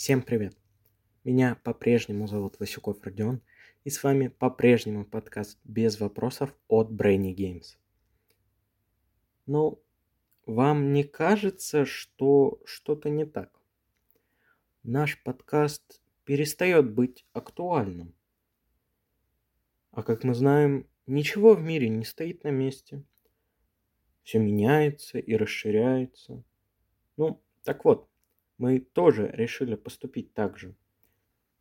Всем привет! Меня по-прежнему зовут Васюков Родион, и с вами по-прежнему подкаст без вопросов от Brainy Games. Ну, вам не кажется, что что-то не так? Наш подкаст перестает быть актуальным. А как мы знаем, ничего в мире не стоит на месте. Все меняется и расширяется. Ну, так вот, мы тоже решили поступить так же.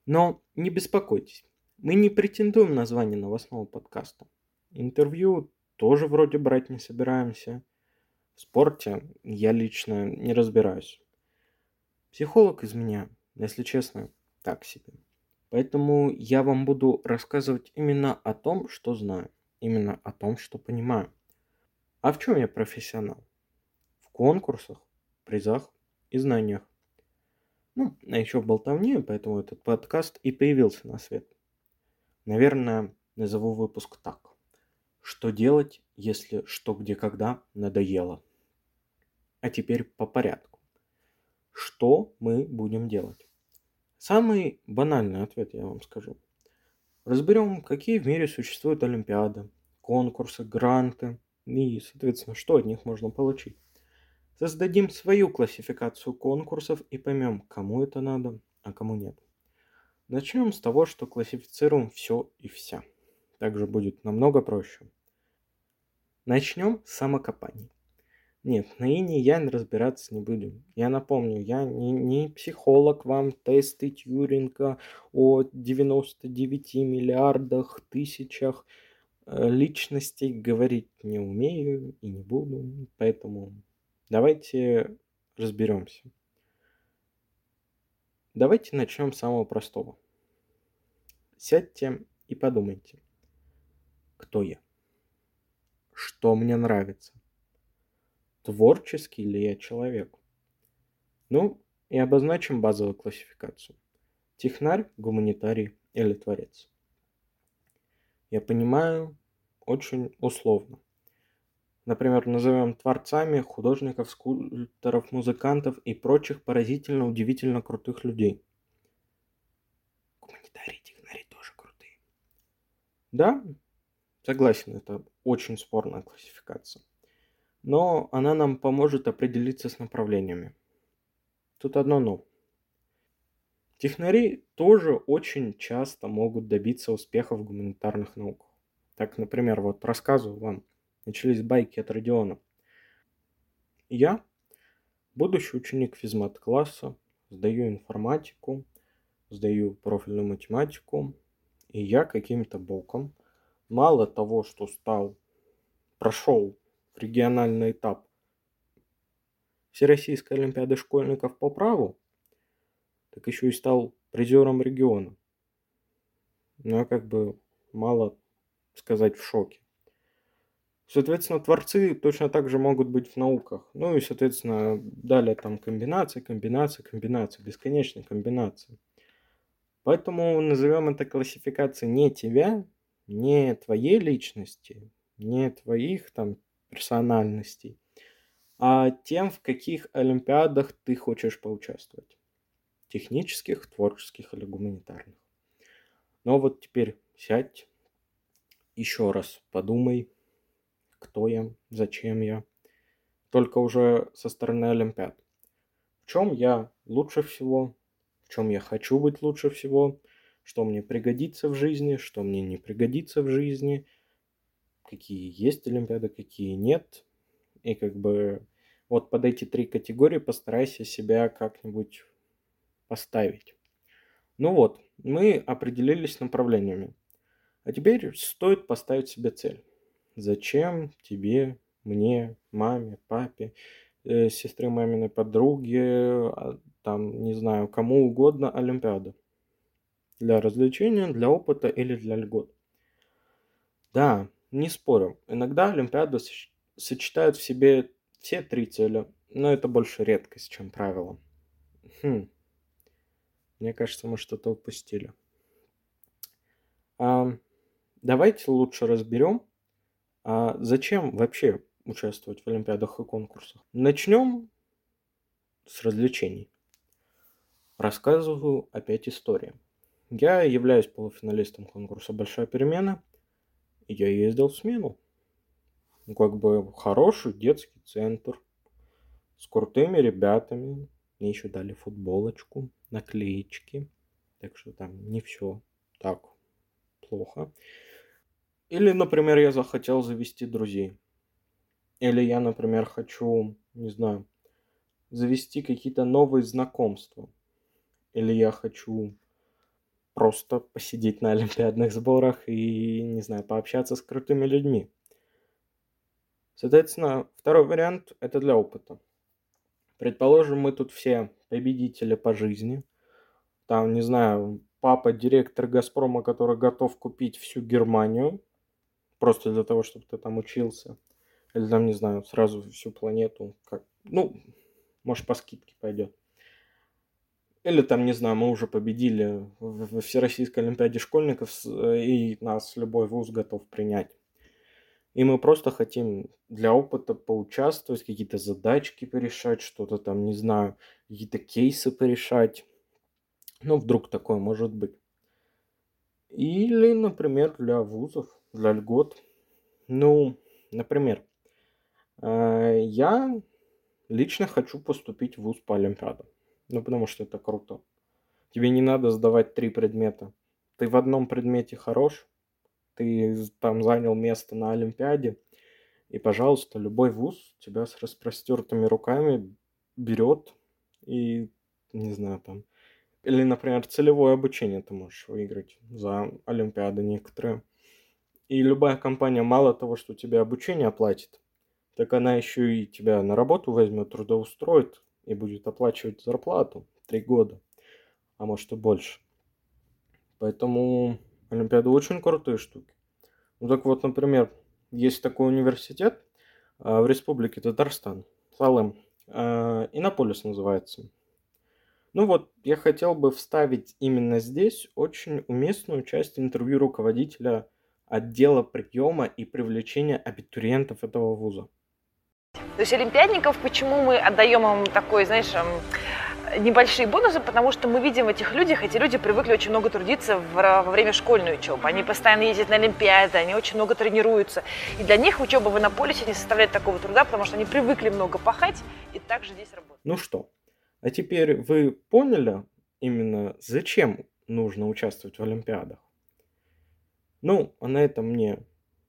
Но не беспокойтесь, мы не претендуем на звание новостного подкаста. Интервью тоже вроде брать не собираемся. В спорте я лично не разбираюсь. Психолог из меня, если честно, так себе. Поэтому я вам буду рассказывать именно о том, что знаю. Именно о том, что понимаю. А в чем я профессионал? В конкурсах, призах и знаниях. Ну, а еще болтовне, поэтому этот подкаст и появился на свет. Наверное, назову выпуск так. Что делать, если что, где, когда надоело? А теперь по порядку. Что мы будем делать? Самый банальный ответ я вам скажу. Разберем, какие в мире существуют олимпиады, конкурсы, гранты и, соответственно, что от них можно получить. Создадим свою классификацию конкурсов и поймем, кому это надо, а кому нет. Начнем с того, что классифицируем все и вся. Также будет намного проще. Начнем с самокопаний. Нет, на ине я разбираться не буду. Я напомню, я не, не психолог вам тесты Тьюринга о 99 миллиардах, тысячах э, личностей говорить не умею и не буду. Поэтому Давайте разберемся. Давайте начнем с самого простого. Сядьте и подумайте, кто я, что мне нравится, творческий ли я человек. Ну, и обозначим базовую классификацию. Технарь, гуманитарий или творец. Я понимаю очень условно. Например, назовем творцами художников, скульпторов, музыкантов и прочих поразительно удивительно крутых людей. Гуманитарии, технари тоже крутые. Да, согласен, это очень спорная классификация. Но она нам поможет определиться с направлениями. Тут одно но. Технари тоже очень часто могут добиться успеха в гуманитарных науках. Так, например, вот рассказываю вам – начались байки от Родиона. Я, будущий ученик физмат-класса, сдаю информатику, сдаю профильную математику, и я каким-то боком, мало того, что стал, прошел региональный этап Всероссийской Олимпиады школьников по праву, так еще и стал призером региона. Ну, я как бы мало сказать в шоке. Соответственно, творцы точно так же могут быть в науках. Ну и, соответственно, далее там комбинация, комбинация, комбинация, бесконечные комбинации. Поэтому назовем это классификацией не тебя, не твоей личности, не твоих там персональностей, а тем, в каких олимпиадах ты хочешь поучаствовать. Технических, творческих или гуманитарных. Но вот теперь сядь, еще раз подумай, кто я, зачем я, только уже со стороны Олимпиад. В чем я лучше всего, в чем я хочу быть лучше всего, что мне пригодится в жизни, что мне не пригодится в жизни, какие есть Олимпиады, какие нет. И как бы вот под эти три категории постарайся себя как-нибудь поставить. Ну вот, мы определились направлениями. А теперь стоит поставить себе цель. Зачем тебе, мне, маме, папе, э, сестре маминой подруге, а, там, не знаю, кому угодно Олимпиада? Для развлечения, для опыта или для льгот? Да, не спорю. Иногда Олимпиады сочетают в себе все три цели, но это больше редкость, чем правило. Хм. Мне кажется, мы что-то упустили. А, давайте лучше разберем, а зачем вообще участвовать в олимпиадах и конкурсах? Начнем с развлечений. рассказываю опять истории. Я являюсь полуфиналистом конкурса «Большая перемена», и я ездил в смену. Ну, как бы хороший детский центр с крутыми ребятами. Мне еще дали футболочку, наклеечки. Так что там не все так плохо. Или, например, я захотел завести друзей. Или я, например, хочу, не знаю, завести какие-то новые знакомства. Или я хочу просто посидеть на олимпиадных сборах и, не знаю, пообщаться с крутыми людьми. Соответственно, второй вариант – это для опыта. Предположим, мы тут все победители по жизни. Там, не знаю, папа директор Газпрома, который готов купить всю Германию, просто для того, чтобы ты там учился. Или там, не знаю, сразу всю планету. Как... Ну, может, по скидке пойдет. Или там, не знаю, мы уже победили в Всероссийской Олимпиаде школьников, и нас любой вуз готов принять. И мы просто хотим для опыта поучаствовать, какие-то задачки порешать, что-то там, не знаю, какие-то кейсы порешать. Ну, вдруг такое может быть. Или, например, для вузов, для льгот. Ну, например, э, я лично хочу поступить в вуз по Олимпиадам. Ну, потому что это круто. Тебе не надо сдавать три предмета. Ты в одном предмете хорош, ты там занял место на Олимпиаде, и, пожалуйста, любой вуз тебя с распростертыми руками берет и, не знаю, там... Или, например, целевое обучение ты можешь выиграть за Олимпиады некоторые. И любая компания мало того, что тебе обучение оплатит, так она еще и тебя на работу возьмет, трудоустроит и будет оплачивать зарплату три года, а может и больше. Поэтому Олимпиады очень крутые штуки. Ну так вот, например, есть такой университет э, в республике Татарстан, Салым, э, Иннополис называется. Ну вот, я хотел бы вставить именно здесь очень уместную часть интервью руководителя отдела приема и привлечения абитуриентов этого вуза. То есть олимпиадников, почему мы отдаем им такой, знаешь, небольшие бонусы, потому что мы видим в этих людях, эти люди привыкли очень много трудиться во время школьной учебы. Они постоянно ездят на Олимпиады, они очень много тренируются. И для них учеба в Иннополисе не составляет такого труда, потому что они привыкли много пахать и также здесь работать. Ну что, а теперь вы поняли именно, зачем нужно участвовать в Олимпиадах? Ну, а на этом мне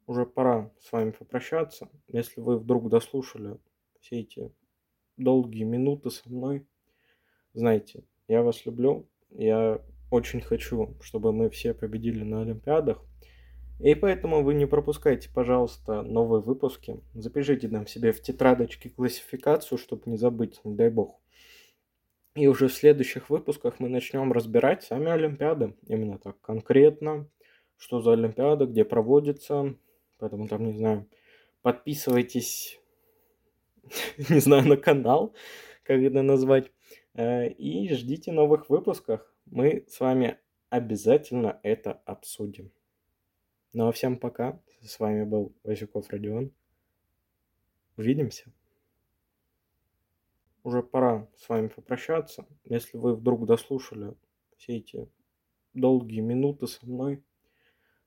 уже пора с вами попрощаться. Если вы вдруг дослушали все эти долгие минуты со мной, знаете, я вас люблю. Я очень хочу, чтобы мы все победили на Олимпиадах. И поэтому вы не пропускайте, пожалуйста, новые выпуски. Запишите нам себе в тетрадочке классификацию, чтобы не забыть, не дай бог. И уже в следующих выпусках мы начнем разбирать сами Олимпиады. Именно так конкретно, что за Олимпиада, где проводится, Поэтому там, не знаю, подписывайтесь, не знаю, на канал, как это назвать, э, и ждите новых выпусков. Мы с вами обязательно это обсудим. Ну а всем пока. С вами был Васюков Родион. Увидимся. Уже пора с вами попрощаться. Если вы вдруг дослушали все эти долгие минуты со мной,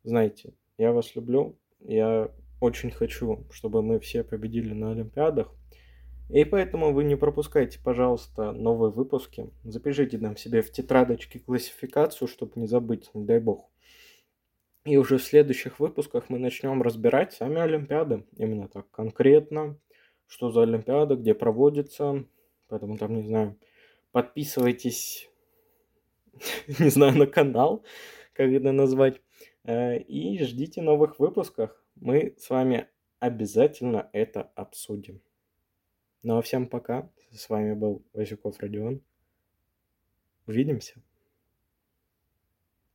знайте, я вас люблю, я очень хочу, чтобы мы все победили на Олимпиадах. И поэтому вы не пропускайте, пожалуйста, новые выпуски. Запишите нам себе в тетрадочке классификацию, чтобы не забыть, не дай бог. И уже в следующих выпусках мы начнем разбирать сами Олимпиады. Именно так конкретно, что за Олимпиада, где проводится. Поэтому там, не знаю, подписывайтесь, не знаю, на канал, как это назвать. Э, и ждите новых выпусков. Мы с вами обязательно это обсудим. Ну а всем пока. С вами был Васюков Родион. Увидимся.